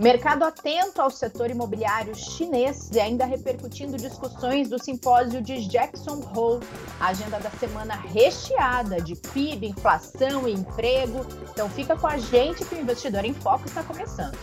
Mercado atento ao setor imobiliário chinês e ainda repercutindo discussões do simpósio de Jackson Hole. A agenda da semana recheada de PIB, inflação e emprego. Então fica com a gente que o Investidor em Foco está começando.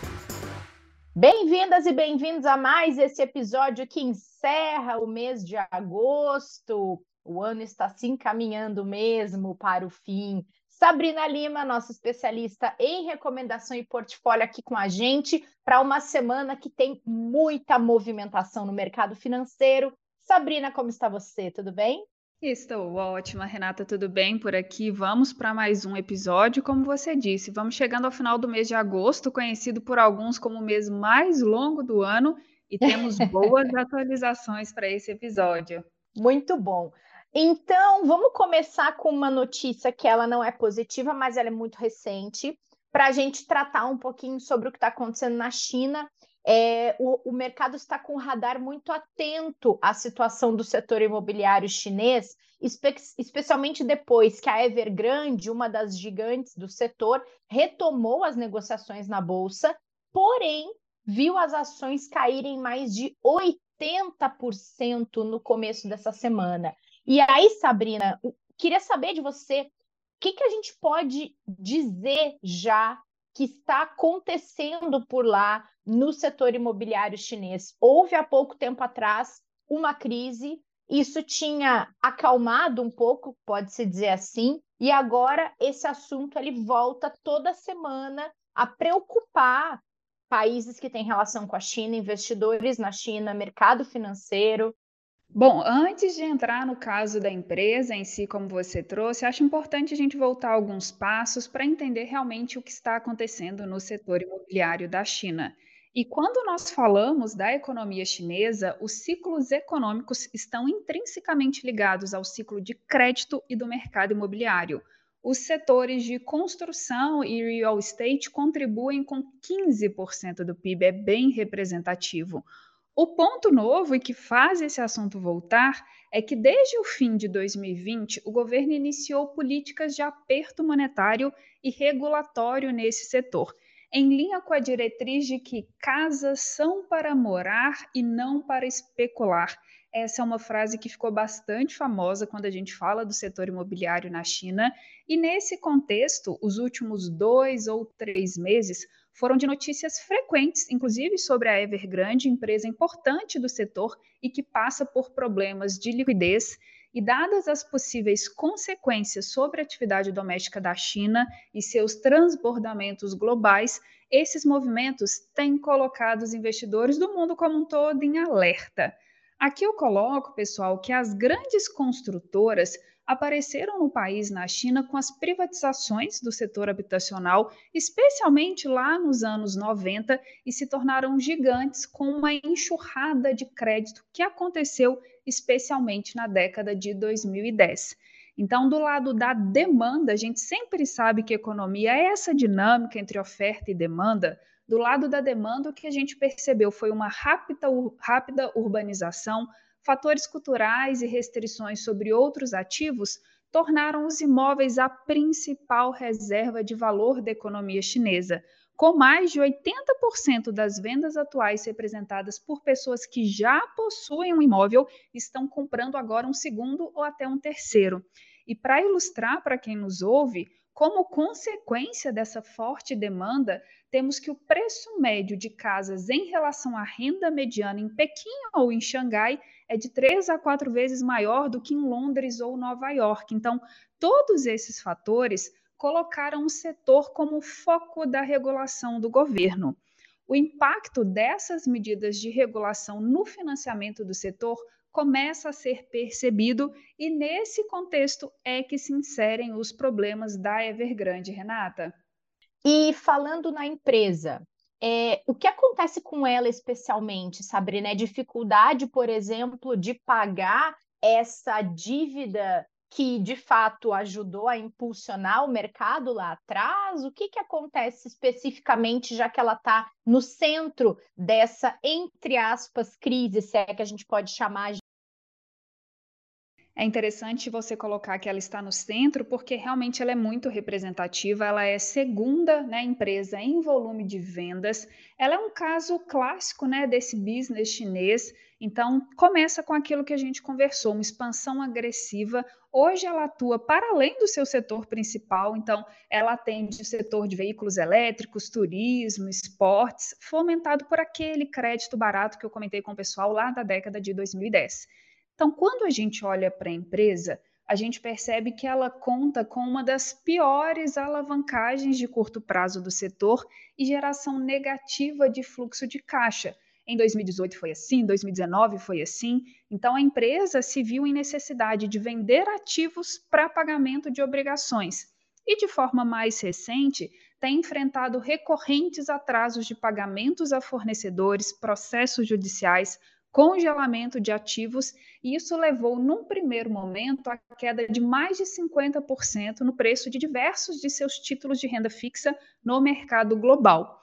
Bem-vindas e bem-vindos a mais esse episódio que encerra o mês de agosto. O ano está se encaminhando mesmo para o fim. Sabrina Lima, nossa especialista em recomendação e portfólio, aqui com a gente para uma semana que tem muita movimentação no mercado financeiro. Sabrina, como está você? Tudo bem? Estou ótima, Renata, tudo bem por aqui? Vamos para mais um episódio. Como você disse, vamos chegando ao final do mês de agosto, conhecido por alguns como o mês mais longo do ano, e temos boas atualizações para esse episódio. Muito bom. Então, vamos começar com uma notícia que ela não é positiva, mas ela é muito recente, para a gente tratar um pouquinho sobre o que está acontecendo na China. É, o, o, mercado está com o radar muito atento à situação do setor imobiliário chinês, espe especialmente depois que a Evergrande, uma das gigantes do setor, retomou as negociações na bolsa, porém viu as ações caírem mais de 80% no começo dessa semana. E aí, Sabrina, queria saber de você o que, que a gente pode dizer já que está acontecendo por lá no setor imobiliário chinês. Houve há pouco tempo atrás uma crise, isso tinha acalmado um pouco, pode-se dizer assim, e agora esse assunto ele volta toda semana a preocupar países que têm relação com a China, investidores na China, mercado financeiro. Bom, antes de entrar no caso da empresa em si, como você trouxe, acho importante a gente voltar alguns passos para entender realmente o que está acontecendo no setor imobiliário da China. E quando nós falamos da economia chinesa, os ciclos econômicos estão intrinsecamente ligados ao ciclo de crédito e do mercado imobiliário. Os setores de construção e real estate contribuem com 15% do PIB, é bem representativo. O ponto novo e que faz esse assunto voltar é que desde o fim de 2020, o governo iniciou políticas de aperto monetário e regulatório nesse setor, em linha com a diretriz de que casas são para morar e não para especular. Essa é uma frase que ficou bastante famosa quando a gente fala do setor imobiliário na China, e nesse contexto, os últimos dois ou três meses foram de notícias frequentes, inclusive sobre a Evergrande, empresa importante do setor e que passa por problemas de liquidez. E dadas as possíveis consequências sobre a atividade doméstica da China e seus transbordamentos globais, esses movimentos têm colocado os investidores do mundo como um todo em alerta. Aqui eu coloco, pessoal, que as grandes construtoras apareceram no país, na China, com as privatizações do setor habitacional, especialmente lá nos anos 90, e se tornaram gigantes com uma enxurrada de crédito que aconteceu especialmente na década de 2010. Então, do lado da demanda, a gente sempre sabe que economia é essa dinâmica entre oferta e demanda. Do lado da demanda, o que a gente percebeu foi uma rápida, rápida urbanização, fatores culturais e restrições sobre outros ativos tornaram os imóveis a principal reserva de valor da economia chinesa, com mais de 80% das vendas atuais representadas por pessoas que já possuem um imóvel estão comprando agora um segundo ou até um terceiro. E para ilustrar para quem nos ouve, como consequência dessa forte demanda, temos que o preço médio de casas em relação à renda mediana em Pequim ou em Xangai é de três a quatro vezes maior do que em Londres ou Nova York. Então, todos esses fatores colocaram o setor como foco da regulação do governo. O impacto dessas medidas de regulação no financiamento do setor começa a ser percebido e nesse contexto é que se inserem os problemas da Evergrande, Renata. E falando na empresa, é, o que acontece com ela especialmente, Sabrina? É dificuldade, por exemplo, de pagar essa dívida que de fato ajudou a impulsionar o mercado lá atrás? O que, que acontece especificamente, já que ela está no centro dessa, entre aspas, crise, se é que a gente pode chamar É interessante você colocar que ela está no centro, porque realmente ela é muito representativa. Ela é segunda né, empresa em volume de vendas. Ela é um caso clássico né, desse business chinês. Então, começa com aquilo que a gente conversou, uma expansão agressiva. Hoje ela atua para além do seu setor principal, então ela atende o setor de veículos elétricos, turismo, esportes, fomentado por aquele crédito barato que eu comentei com o pessoal lá da década de 2010. Então, quando a gente olha para a empresa, a gente percebe que ela conta com uma das piores alavancagens de curto prazo do setor e geração negativa de fluxo de caixa. Em 2018 foi assim, 2019 foi assim. Então a empresa se viu em necessidade de vender ativos para pagamento de obrigações. E de forma mais recente, tem enfrentado recorrentes atrasos de pagamentos a fornecedores, processos judiciais, congelamento de ativos, e isso levou, num primeiro momento, à queda de mais de 50% no preço de diversos de seus títulos de renda fixa no mercado global.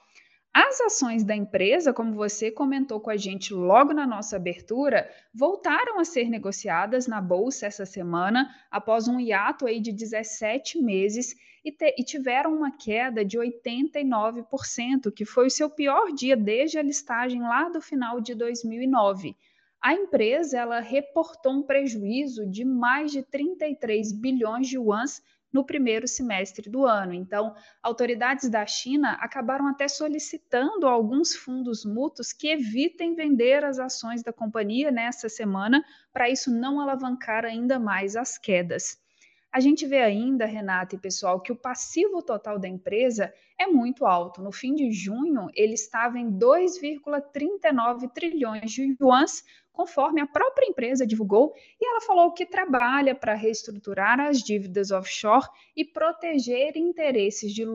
As ações da empresa, como você comentou com a gente logo na nossa abertura, voltaram a ser negociadas na bolsa essa semana, após um hiato aí de 17 meses, e, te, e tiveram uma queda de 89%, que foi o seu pior dia desde a listagem lá do final de 2009. A empresa ela reportou um prejuízo de mais de 33 bilhões de yuans no primeiro semestre do ano. Então, autoridades da China acabaram até solicitando alguns fundos mútuos que evitem vender as ações da companhia nessa semana, para isso não alavancar ainda mais as quedas. A gente vê ainda, Renata e pessoal, que o passivo total da empresa é muito alto. No fim de junho, ele estava em 2,39 trilhões de yuans, conforme a própria empresa divulgou, e ela falou que trabalha para reestruturar as dívidas offshore e proteger interesses de,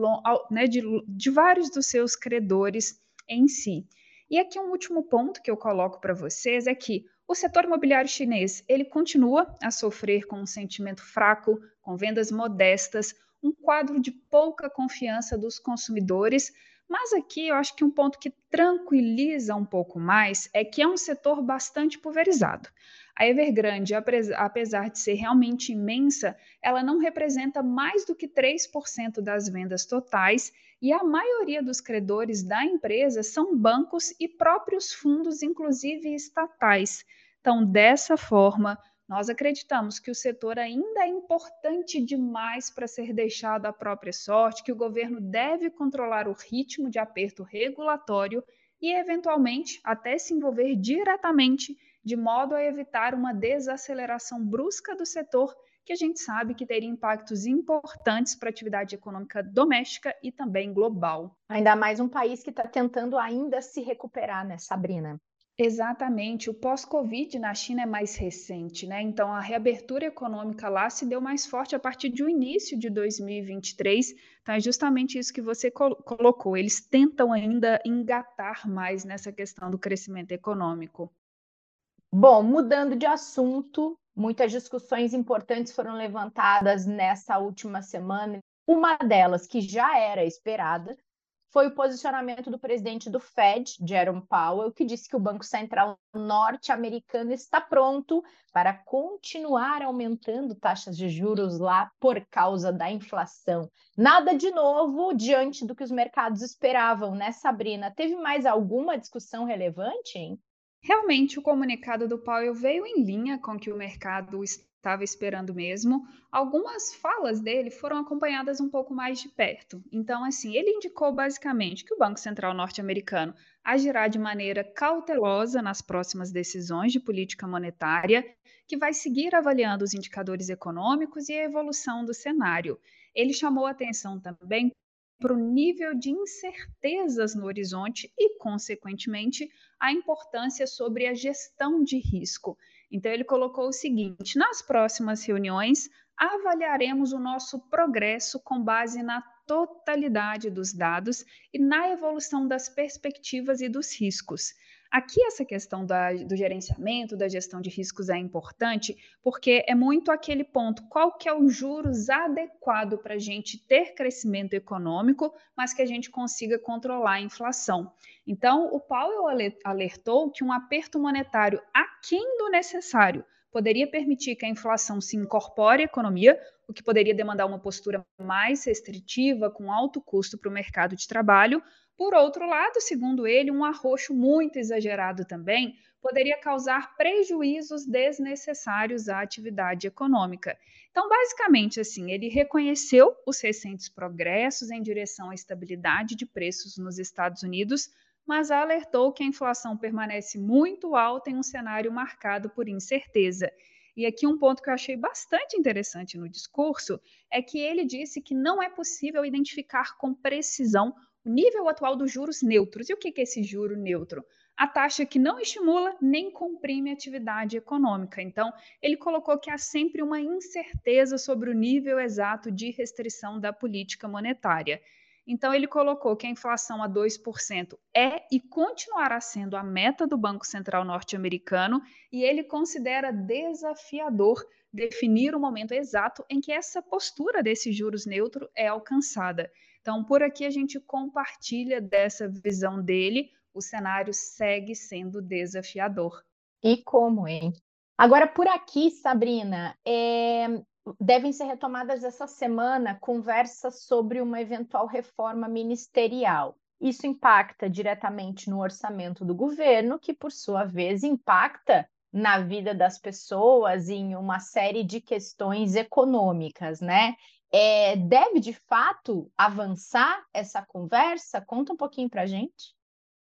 né, de, de vários dos seus credores em si. E aqui um último ponto que eu coloco para vocês é que o setor imobiliário chinês, ele continua a sofrer com um sentimento fraco, com vendas modestas, um quadro de pouca confiança dos consumidores, mas aqui eu acho que um ponto que tranquiliza um pouco mais é que é um setor bastante pulverizado. A Evergrande, apesar de ser realmente imensa, ela não representa mais do que 3% das vendas totais e a maioria dos credores da empresa são bancos e próprios fundos, inclusive estatais. Então, dessa forma, nós acreditamos que o setor ainda é importante demais para ser deixado à própria sorte, que o governo deve controlar o ritmo de aperto regulatório e, eventualmente, até se envolver diretamente, de modo a evitar uma desaceleração brusca do setor, que a gente sabe que teria impactos importantes para a atividade econômica doméstica e também global. Ainda mais um país que está tentando ainda se recuperar, né, Sabrina? Exatamente, o pós-Covid na China é mais recente, né? Então a reabertura econômica lá se deu mais forte a partir do início de 2023. Então é justamente isso que você col colocou. Eles tentam ainda engatar mais nessa questão do crescimento econômico. Bom, mudando de assunto, muitas discussões importantes foram levantadas nessa última semana. Uma delas, que já era esperada, foi o posicionamento do presidente do Fed, Jerome Powell, que disse que o Banco Central norte-americano está pronto para continuar aumentando taxas de juros lá por causa da inflação. Nada de novo diante do que os mercados esperavam, né, Sabrina? Teve mais alguma discussão relevante, hein? Realmente, o comunicado do Powell veio em linha com o que o mercado estava esperando mesmo. Algumas falas dele foram acompanhadas um pouco mais de perto. Então, assim, ele indicou basicamente que o Banco Central norte-americano agirá de maneira cautelosa nas próximas decisões de política monetária, que vai seguir avaliando os indicadores econômicos e a evolução do cenário. Ele chamou atenção também para o nível de incertezas no horizonte e, consequentemente, a importância sobre a gestão de risco. Então, ele colocou o seguinte: nas próximas reuniões, avaliaremos o nosso progresso com base na totalidade dos dados e na evolução das perspectivas e dos riscos. Aqui essa questão da, do gerenciamento, da gestão de riscos é importante, porque é muito aquele ponto, qual que é o juros adequado para a gente ter crescimento econômico, mas que a gente consiga controlar a inflação. Então, o Powell alertou que um aperto monetário aquém do necessário poderia permitir que a inflação se incorpore à economia, o que poderia demandar uma postura mais restritiva, com alto custo para o mercado de trabalho. Por outro lado, segundo ele, um arroxo muito exagerado também poderia causar prejuízos desnecessários à atividade econômica. Então, basicamente, assim, ele reconheceu os recentes progressos em direção à estabilidade de preços nos Estados Unidos, mas alertou que a inflação permanece muito alta em um cenário marcado por incerteza. E aqui um ponto que eu achei bastante interessante no discurso é que ele disse que não é possível identificar com precisão o nível atual dos juros neutros. E o que é esse juro neutro? a taxa que não estimula nem comprime a atividade econômica. Então, ele colocou que há sempre uma incerteza sobre o nível exato de restrição da política monetária. Então, ele colocou que a inflação a 2% é e continuará sendo a meta do Banco Central norte-americano, e ele considera desafiador definir o momento exato em que essa postura desse juros neutro é alcançada. Então, por aqui a gente compartilha dessa visão dele, o cenário segue sendo desafiador. E como, hein? Agora, por aqui, Sabrina, é... devem ser retomadas essa semana conversas sobre uma eventual reforma ministerial. Isso impacta diretamente no orçamento do governo, que, por sua vez, impacta na vida das pessoas em uma série de questões econômicas, né? É, deve de fato avançar essa conversa? Conta um pouquinho para a gente.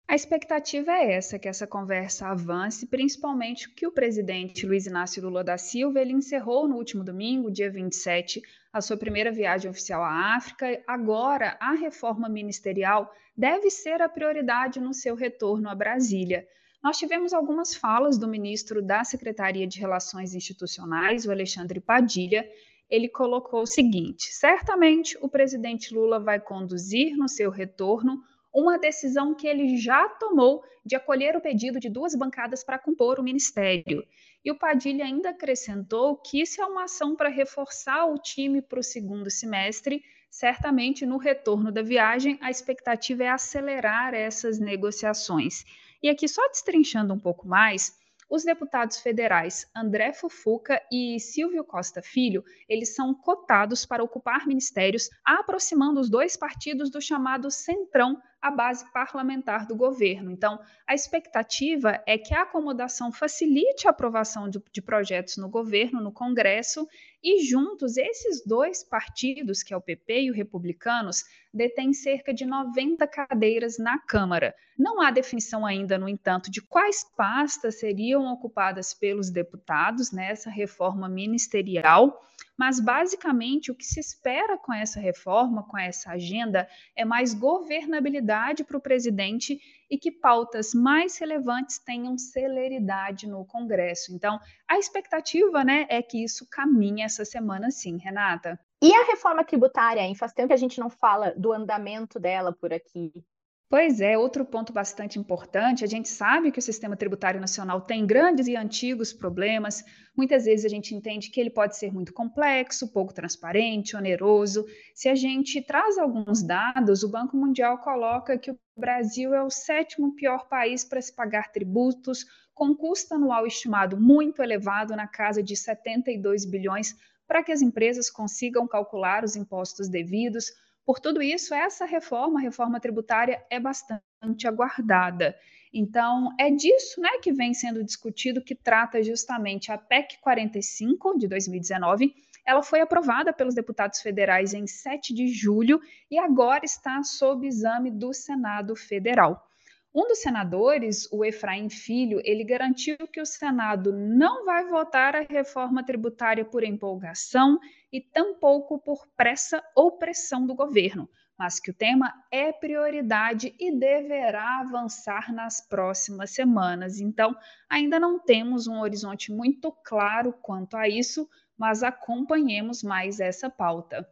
A expectativa é essa, que essa conversa avance, principalmente que o presidente Luiz Inácio Lula da Silva ele encerrou no último domingo, dia 27, a sua primeira viagem oficial à África. Agora, a reforma ministerial deve ser a prioridade no seu retorno a Brasília. Nós tivemos algumas falas do ministro da Secretaria de Relações Institucionais, o Alexandre Padilha. Ele colocou o seguinte: certamente o presidente Lula vai conduzir no seu retorno uma decisão que ele já tomou de acolher o pedido de duas bancadas para compor o ministério. E o Padilha ainda acrescentou que isso é uma ação para reforçar o time para o segundo semestre. Certamente, no retorno da viagem, a expectativa é acelerar essas negociações. E aqui, só destrinchando um pouco mais, os deputados federais André Fufuca e Silvio Costa Filho, eles são cotados para ocupar ministérios, aproximando os dois partidos do chamado Centrão, a base parlamentar do governo. Então, a expectativa é que a acomodação facilite a aprovação de, de projetos no governo, no Congresso, e juntos, esses dois partidos, que é o PP e o Republicanos, detêm cerca de 90 cadeiras na Câmara. Não há definição ainda, no entanto, de quais pastas seriam ocupadas pelos deputados nessa reforma ministerial, mas basicamente o que se espera com essa reforma, com essa agenda, é mais governabilidade para o presidente e que pautas mais relevantes tenham celeridade no Congresso. Então, a expectativa né, é que isso caminhe essa semana sim, Renata. E a reforma tributária, hein? Faz tempo que a gente não fala do andamento dela por aqui. Pois é, outro ponto bastante importante, a gente sabe que o sistema tributário nacional tem grandes e antigos problemas. Muitas vezes a gente entende que ele pode ser muito complexo, pouco transparente, oneroso. Se a gente traz alguns dados, o Banco Mundial coloca que o Brasil é o sétimo pior país para se pagar tributos, com custo anual estimado muito elevado, na casa de 72 bilhões, para que as empresas consigam calcular os impostos devidos por tudo isso, essa reforma, a reforma tributária, é bastante aguardada. Então, é disso né, que vem sendo discutido, que trata justamente a PEC 45 de 2019. Ela foi aprovada pelos deputados federais em 7 de julho e agora está sob exame do Senado Federal. Um dos senadores, o Efraim Filho, ele garantiu que o Senado não vai votar a reforma tributária por empolgação e tampouco por pressa ou pressão do governo, mas que o tema é prioridade e deverá avançar nas próximas semanas. Então, ainda não temos um horizonte muito claro quanto a isso, mas acompanhemos mais essa pauta.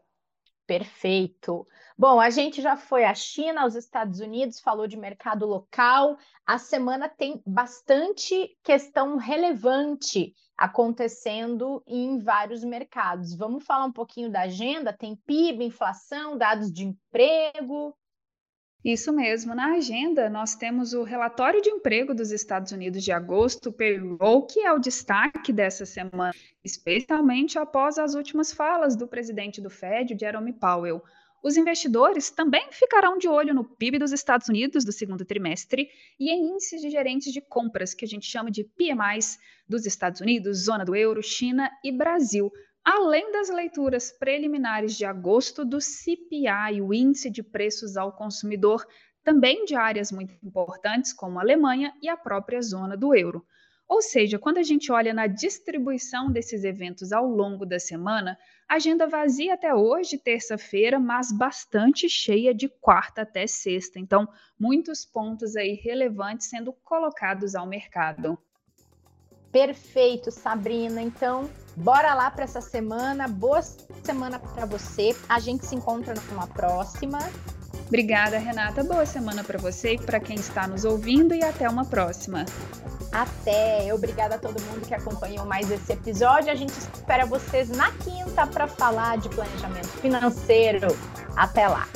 Perfeito. Bom, a gente já foi à China, aos Estados Unidos, falou de mercado local. A semana tem bastante questão relevante acontecendo em vários mercados. Vamos falar um pouquinho da agenda? Tem PIB, inflação, dados de emprego. Isso mesmo. Na agenda, nós temos o relatório de emprego dos Estados Unidos de agosto, o payroll, que é o destaque dessa semana, especialmente após as últimas falas do presidente do Fed, Jerome Powell. Os investidores também ficarão de olho no PIB dos Estados Unidos do segundo trimestre e em índices de gerentes de compras, que a gente chama de PMIs, dos Estados Unidos, zona do euro, China e Brasil, além das leituras preliminares de agosto do CPI, o Índice de Preços ao Consumidor, também de áreas muito importantes como a Alemanha e a própria zona do euro. Ou seja, quando a gente olha na distribuição desses eventos ao longo da semana, agenda vazia até hoje, terça-feira, mas bastante cheia de quarta até sexta. Então, muitos pontos aí relevantes sendo colocados ao mercado. Perfeito, Sabrina. Então, bora lá para essa semana. Boa semana para você. A gente se encontra numa próxima. Obrigada, Renata. Boa semana para você e para quem está nos ouvindo e até uma próxima. Até. Obrigada a todo mundo que acompanhou mais esse episódio. A gente espera vocês na quinta para falar de planejamento financeiro. Até lá.